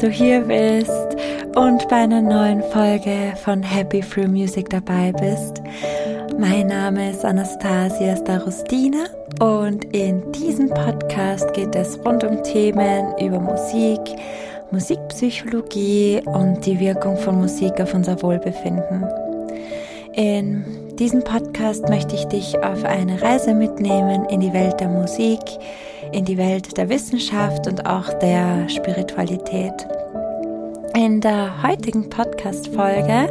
du hier bist und bei einer neuen Folge von Happy Free Music dabei bist. Mein Name ist Anastasia Starostina und in diesem Podcast geht es rund um Themen über Musik, Musikpsychologie und die Wirkung von Musik auf unser Wohlbefinden. In diesem Podcast möchte ich dich auf eine Reise mitnehmen in die Welt der Musik, in die Welt der Wissenschaft und auch der Spiritualität. In der heutigen Podcast-Folge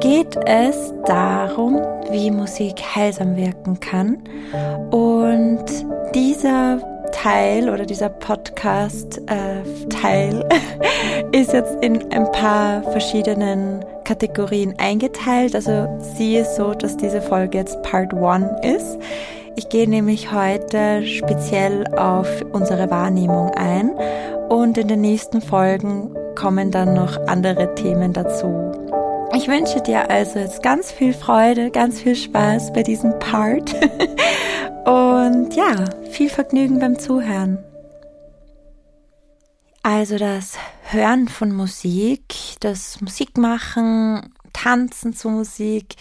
geht es darum, wie Musik heilsam wirken kann. Und dieser Teil oder dieser Podcast-Teil äh, ist jetzt in ein paar verschiedenen Kategorien eingeteilt. Also siehe so, dass diese Folge jetzt Part 1 ist. Ich gehe nämlich heute speziell auf unsere Wahrnehmung ein und in den nächsten Folgen kommen dann noch andere Themen dazu. Ich wünsche dir also jetzt ganz viel Freude, ganz viel Spaß bei diesem Part und ja, viel Vergnügen beim Zuhören. Also das Hören von Musik, das Musikmachen, Tanzen zu Musik,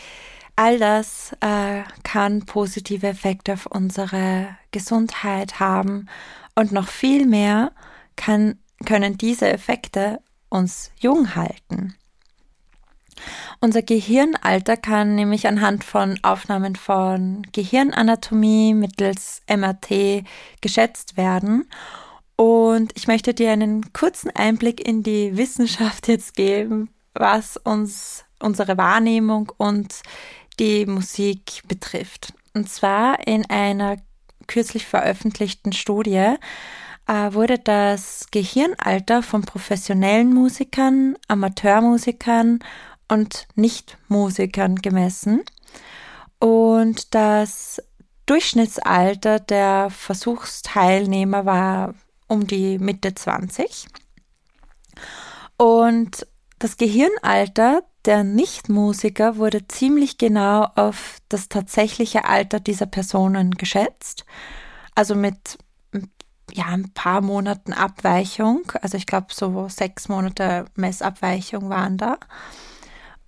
all das äh, kann positive Effekte auf unsere Gesundheit haben und noch viel mehr kann, können diese Effekte uns jung halten. Unser Gehirnalter kann nämlich anhand von Aufnahmen von Gehirnanatomie mittels MRT geschätzt werden. Und ich möchte dir einen kurzen Einblick in die Wissenschaft jetzt geben, was uns unsere Wahrnehmung und die Musik betrifft. Und zwar in einer kürzlich veröffentlichten Studie äh, wurde das Gehirnalter von professionellen Musikern, Amateurmusikern und Nichtmusikern gemessen. Und das Durchschnittsalter der Versuchsteilnehmer war um die Mitte 20. Und das Gehirnalter der Nichtmusiker wurde ziemlich genau auf das tatsächliche Alter dieser Personen geschätzt. Also mit ja, ein paar Monaten Abweichung. Also ich glaube, so sechs Monate Messabweichung waren da.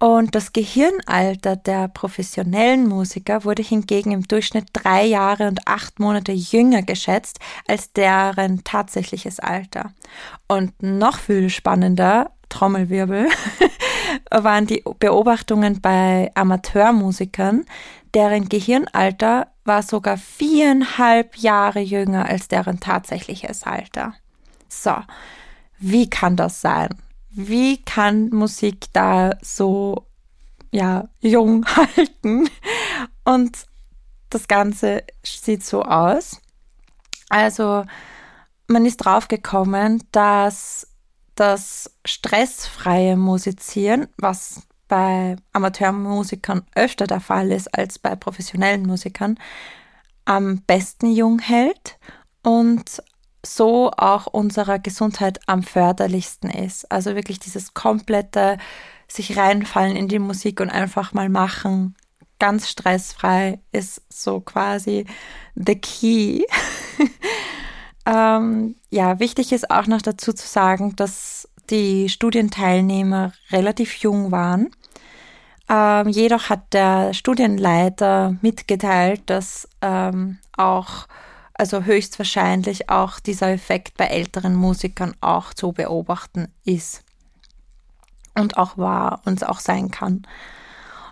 Und das Gehirnalter der professionellen Musiker wurde hingegen im Durchschnitt drei Jahre und acht Monate jünger geschätzt als deren tatsächliches Alter. Und noch viel spannender, Trommelwirbel, waren die Beobachtungen bei Amateurmusikern, deren Gehirnalter war sogar viereinhalb Jahre jünger als deren tatsächliches Alter. So, wie kann das sein? Wie kann Musik da so, ja, jung halten? Und das Ganze sieht so aus. Also, man ist draufgekommen, dass das stressfreie Musizieren, was bei Amateurmusikern öfter der Fall ist als bei professionellen Musikern, am besten jung hält und so auch unserer Gesundheit am förderlichsten ist. Also wirklich dieses komplette sich reinfallen in die Musik und einfach mal machen, ganz stressfrei ist so quasi the key. ähm, ja, wichtig ist auch noch dazu zu sagen, dass die Studienteilnehmer relativ jung waren. Ähm, jedoch hat der Studienleiter mitgeteilt, dass ähm, auch, also höchstwahrscheinlich auch dieser Effekt bei älteren Musikern auch zu beobachten ist und auch war und auch sein kann.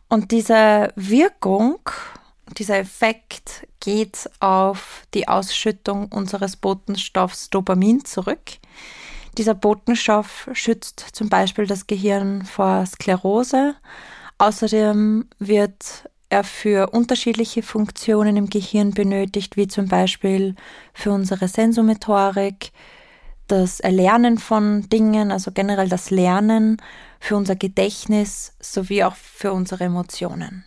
Und diese Wirkung, dieser Effekt geht auf die Ausschüttung unseres Botenstoffs Dopamin zurück. Dieser Botenstoff schützt zum Beispiel das Gehirn vor Sklerose. Außerdem wird er für unterschiedliche Funktionen im Gehirn benötigt, wie zum Beispiel für unsere Sensomotorik, das Erlernen von Dingen, also generell das Lernen, für unser Gedächtnis sowie auch für unsere Emotionen.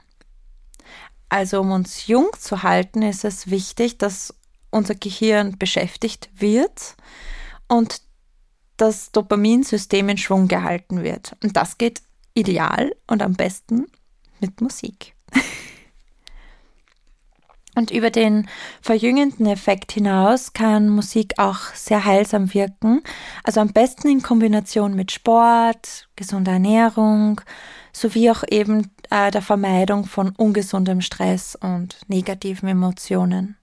Also um uns jung zu halten, ist es wichtig, dass unser Gehirn beschäftigt wird und das Dopaminsystem in Schwung gehalten wird. Und das geht ideal und am besten mit Musik. Und über den verjüngenden Effekt hinaus kann Musik auch sehr heilsam wirken. Also am besten in Kombination mit Sport, gesunder Ernährung sowie auch eben äh, der Vermeidung von ungesundem Stress und negativen Emotionen.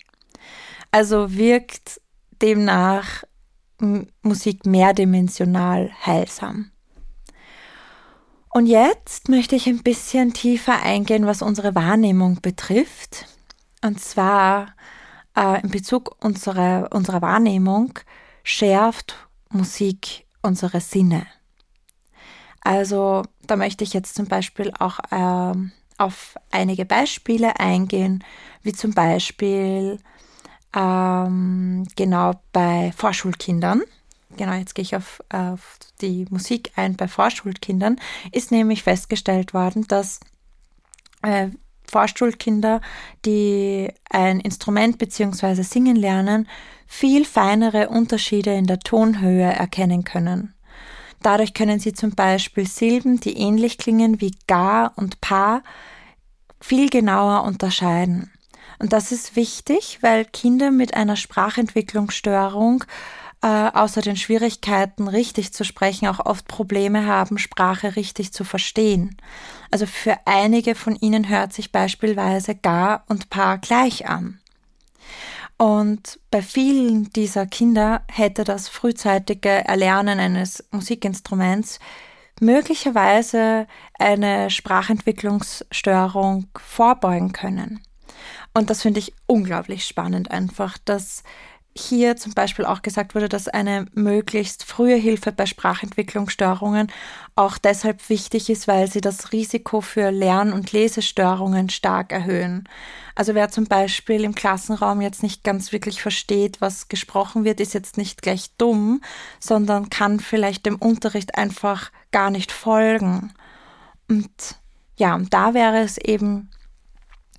Also wirkt demnach Musik mehrdimensional heilsam. Und jetzt möchte ich ein bisschen tiefer eingehen, was unsere Wahrnehmung betrifft. Und zwar äh, in Bezug unserer, unserer Wahrnehmung schärft Musik unsere Sinne. Also da möchte ich jetzt zum Beispiel auch äh, auf einige Beispiele eingehen, wie zum Beispiel ähm, genau bei Vorschulkindern. Genau, jetzt gehe ich auf, auf die Musik ein bei Vorschulkindern, ist nämlich festgestellt worden, dass äh, Vorschulkinder, die ein Instrument bzw. singen lernen, viel feinere Unterschiede in der Tonhöhe erkennen können. Dadurch können sie zum Beispiel Silben, die ähnlich klingen wie gar und pa, viel genauer unterscheiden. Und das ist wichtig, weil Kinder mit einer Sprachentwicklungsstörung äh, außer den Schwierigkeiten, richtig zu sprechen, auch oft Probleme haben, Sprache richtig zu verstehen. Also für einige von ihnen hört sich beispielsweise gar und paar gleich an. Und bei vielen dieser Kinder hätte das frühzeitige Erlernen eines Musikinstruments möglicherweise eine Sprachentwicklungsstörung vorbeugen können. Und das finde ich unglaublich spannend einfach, dass hier zum Beispiel auch gesagt wurde, dass eine möglichst frühe Hilfe bei Sprachentwicklungsstörungen auch deshalb wichtig ist, weil sie das Risiko für Lern- und Lesestörungen stark erhöhen. Also wer zum Beispiel im Klassenraum jetzt nicht ganz wirklich versteht, was gesprochen wird, ist jetzt nicht gleich dumm, sondern kann vielleicht dem Unterricht einfach gar nicht folgen. Und ja, da wäre es eben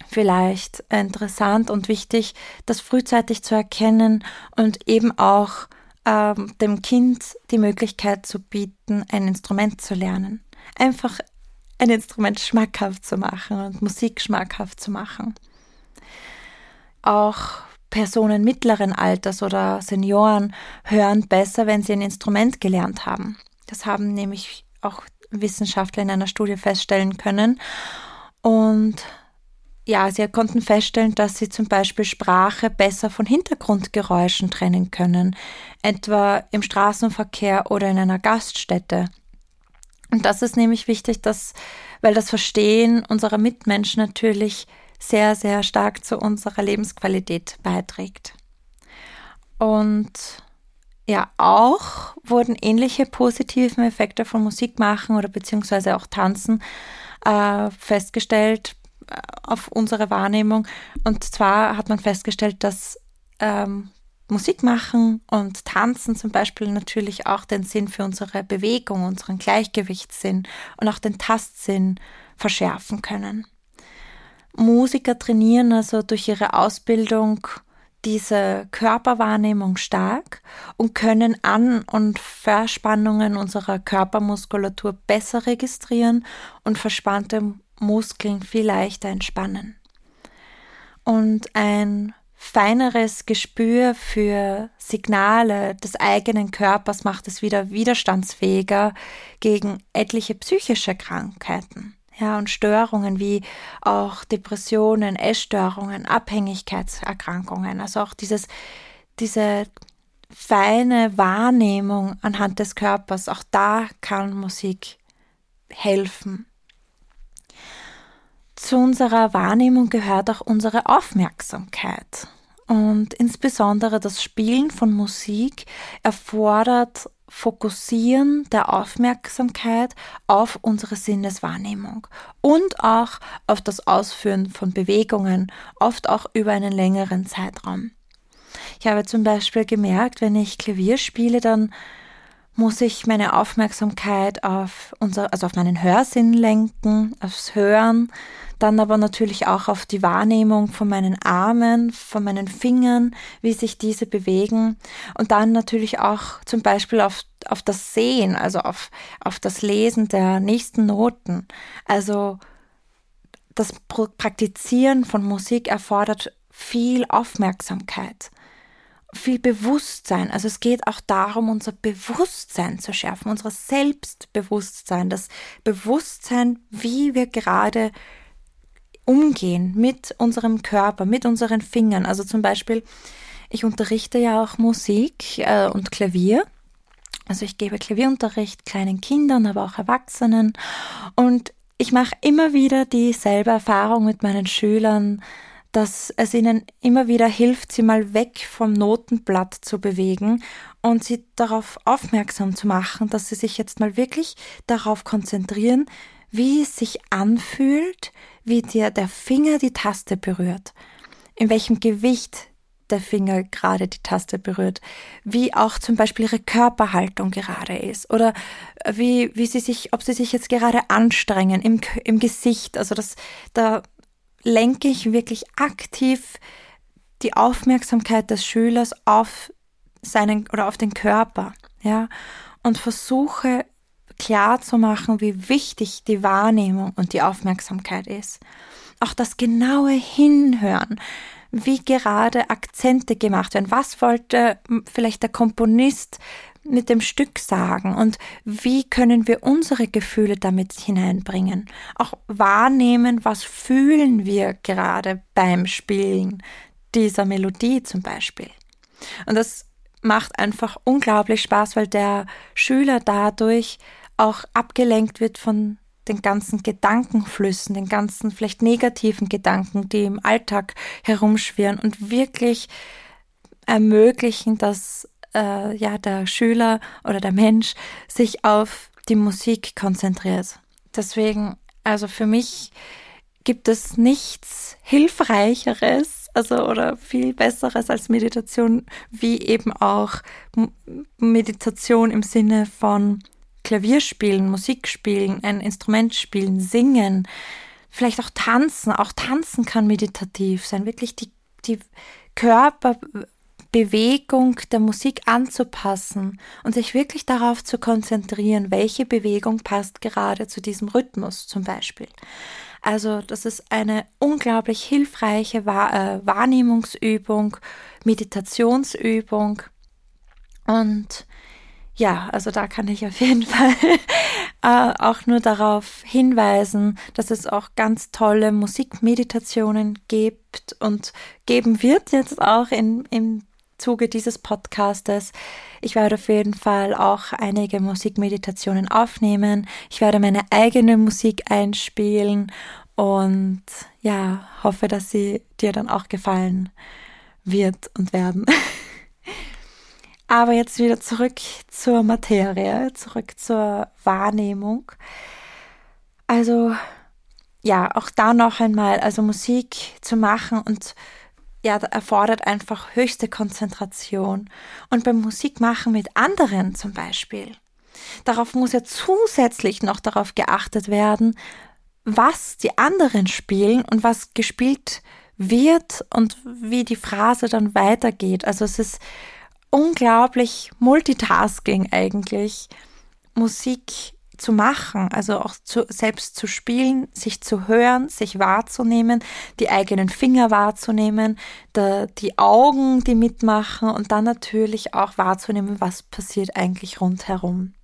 vielleicht interessant und wichtig, das frühzeitig zu erkennen und eben auch ähm, dem Kind die Möglichkeit zu bieten, ein Instrument zu lernen. Einfach ein Instrument schmackhaft zu machen und Musik schmackhaft zu machen. Auch Personen mittleren Alters oder Senioren hören besser, wenn sie ein Instrument gelernt haben. Das haben nämlich auch Wissenschaftler in einer Studie feststellen können. Und ja, sie konnten feststellen, dass sie zum Beispiel Sprache besser von Hintergrundgeräuschen trennen können, etwa im Straßenverkehr oder in einer Gaststätte. Und das ist nämlich wichtig, dass, weil das Verstehen unserer Mitmenschen natürlich sehr, sehr stark zu unserer Lebensqualität beiträgt. Und ja, auch wurden ähnliche positiven Effekte von Musik machen oder beziehungsweise auch Tanzen äh, festgestellt auf unsere Wahrnehmung. Und zwar hat man festgestellt, dass ähm, Musik machen und Tanzen zum Beispiel natürlich auch den Sinn für unsere Bewegung, unseren Gleichgewichtssinn und auch den Tastsinn verschärfen können. Musiker trainieren also durch ihre Ausbildung diese Körperwahrnehmung stark und können An- und Verspannungen unserer Körpermuskulatur besser registrieren und verspannte Muskeln viel leichter entspannen. Und ein feineres Gespür für Signale des eigenen Körpers macht es wieder widerstandsfähiger gegen etliche psychische Krankheiten. Ja, und Störungen wie auch Depressionen, Essstörungen, Abhängigkeitserkrankungen. Also auch dieses, diese feine Wahrnehmung anhand des Körpers, auch da kann Musik helfen. Zu unserer Wahrnehmung gehört auch unsere Aufmerksamkeit. Und insbesondere das Spielen von Musik erfordert Fokussieren der Aufmerksamkeit auf unsere Sinneswahrnehmung und auch auf das Ausführen von Bewegungen, oft auch über einen längeren Zeitraum. Ich habe zum Beispiel gemerkt, wenn ich Klavier spiele, dann muss ich meine Aufmerksamkeit auf unser, also auf meinen Hörsinn lenken, aufs Hören, dann aber natürlich auch auf die Wahrnehmung von meinen Armen, von meinen Fingern, wie sich diese bewegen und dann natürlich auch zum Beispiel auf, auf das Sehen, also auf, auf das Lesen der nächsten Noten. Also das Praktizieren von Musik erfordert viel Aufmerksamkeit, viel Bewusstsein. Also es geht auch darum, unser Bewusstsein zu schärfen, unser Selbstbewusstsein, das Bewusstsein, wie wir gerade umgehen mit unserem Körper, mit unseren Fingern. Also zum Beispiel, ich unterrichte ja auch Musik äh, und Klavier. Also ich gebe Klavierunterricht kleinen Kindern, aber auch Erwachsenen. Und ich mache immer wieder dieselbe Erfahrung mit meinen Schülern, dass es ihnen immer wieder hilft, sie mal weg vom Notenblatt zu bewegen und sie darauf aufmerksam zu machen, dass sie sich jetzt mal wirklich darauf konzentrieren, wie es sich anfühlt, wie dir der Finger die Taste berührt, in welchem Gewicht der Finger gerade die Taste berührt, wie auch zum Beispiel ihre Körperhaltung gerade ist. Oder wie, wie sie sich, ob sie sich jetzt gerade anstrengen im, im Gesicht. Also das, da lenke ich wirklich aktiv die Aufmerksamkeit des Schülers auf seinen oder auf den Körper, ja, und versuche klar zu machen, wie wichtig die Wahrnehmung und die Aufmerksamkeit ist. Auch das genaue Hinhören, wie gerade Akzente gemacht werden. Was wollte vielleicht der Komponist mit dem Stück sagen und wie können wir unsere Gefühle damit hineinbringen? Auch wahrnehmen, was fühlen wir gerade beim Spielen dieser Melodie zum Beispiel. Und das macht einfach unglaublich Spaß, weil der Schüler dadurch auch abgelenkt wird von den ganzen Gedankenflüssen, den ganzen vielleicht negativen Gedanken, die im Alltag herumschwirren und wirklich ermöglichen, dass äh, ja der Schüler oder der Mensch sich auf die Musik konzentriert. Deswegen, also für mich gibt es nichts Hilfreicheres, also oder viel Besseres als Meditation, wie eben auch Meditation im Sinne von Klavier spielen, Musik spielen, ein Instrument spielen, singen, vielleicht auch tanzen. Auch tanzen kann meditativ sein, wirklich die, die Körperbewegung der Musik anzupassen und sich wirklich darauf zu konzentrieren, welche Bewegung passt gerade zu diesem Rhythmus zum Beispiel. Also das ist eine unglaublich hilfreiche äh, Wahrnehmungsübung, Meditationsübung und ja, also da kann ich auf jeden Fall äh, auch nur darauf hinweisen, dass es auch ganz tolle Musikmeditationen gibt und geben wird jetzt auch in, im Zuge dieses Podcastes. Ich werde auf jeden Fall auch einige Musikmeditationen aufnehmen. Ich werde meine eigene Musik einspielen und ja, hoffe, dass sie dir dann auch gefallen wird und werden. Aber jetzt wieder zurück zur Materie, zurück zur Wahrnehmung. Also ja, auch da noch einmal, also Musik zu machen und ja, erfordert einfach höchste Konzentration. Und beim Musikmachen mit anderen zum Beispiel, darauf muss ja zusätzlich noch darauf geachtet werden, was die anderen spielen und was gespielt wird und wie die Phrase dann weitergeht. Also es ist unglaublich Multitasking eigentlich, Musik zu machen, also auch zu, selbst zu spielen, sich zu hören, sich wahrzunehmen, die eigenen Finger wahrzunehmen, da, die Augen, die mitmachen und dann natürlich auch wahrzunehmen, was passiert eigentlich rundherum.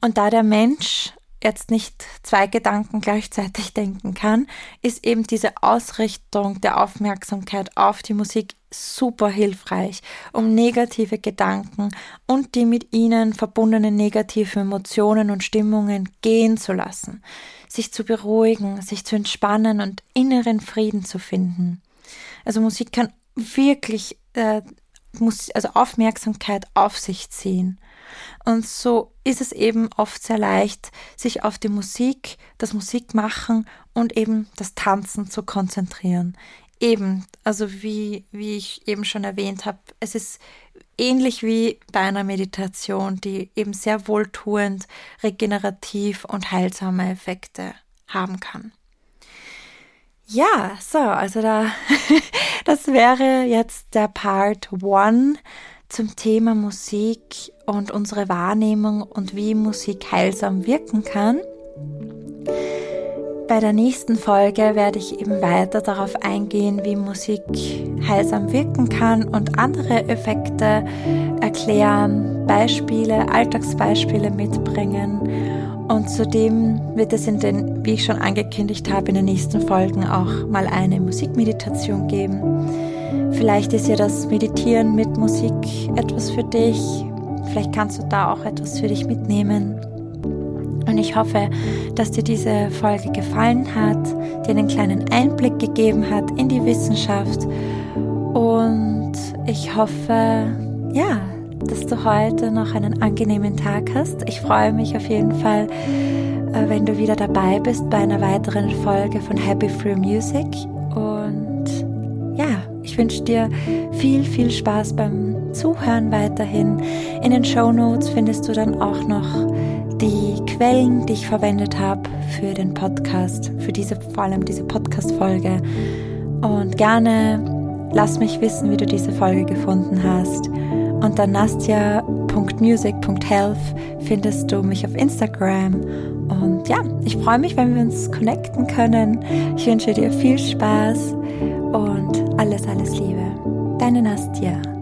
Und da der Mensch jetzt nicht zwei Gedanken gleichzeitig denken kann, ist eben diese Ausrichtung der Aufmerksamkeit auf die Musik super hilfreich, um negative Gedanken und die mit ihnen verbundenen negativen Emotionen und Stimmungen gehen zu lassen, sich zu beruhigen, sich zu entspannen und inneren Frieden zu finden. Also Musik kann wirklich äh, muss, also Aufmerksamkeit auf sich ziehen. Und so ist es eben oft sehr leicht, sich auf die Musik, das Musikmachen und eben das Tanzen zu konzentrieren. Eben, also wie, wie ich eben schon erwähnt habe, es ist ähnlich wie bei einer Meditation, die eben sehr wohltuend, regenerativ und heilsame Effekte haben kann. Ja, so, also da, das wäre jetzt der Part One zum Thema Musik und unsere Wahrnehmung und wie Musik heilsam wirken kann. Bei der nächsten Folge werde ich eben weiter darauf eingehen, wie Musik heilsam wirken kann und andere Effekte erklären, Beispiele, Alltagsbeispiele mitbringen. Und zudem wird es in den, wie ich schon angekündigt habe, in den nächsten Folgen auch mal eine Musikmeditation geben. Vielleicht ist ja das Meditieren mit Musik etwas für dich. Vielleicht kannst du da auch etwas für dich mitnehmen. Und ich hoffe, dass dir diese Folge gefallen hat, dir einen kleinen Einblick gegeben hat in die Wissenschaft. Und ich hoffe, ja, dass du heute noch einen angenehmen Tag hast. Ich freue mich auf jeden Fall, äh, wenn du wieder dabei bist bei einer weiteren Folge von Happy Free Music. Und ja, ich wünsche dir viel, viel Spaß beim Zuhören weiterhin. In den Show Notes findest du dann auch noch die Quellen, die ich verwendet habe für den Podcast, für diese, vor allem diese Podcast-Folge. Und gerne lass mich wissen, wie du diese Folge gefunden hast. Unter nastja.music.health findest du mich auf Instagram. Und ja, ich freue mich, wenn wir uns connecten können. Ich wünsche dir viel Spaß und alles, alles Liebe. Deine Nastja.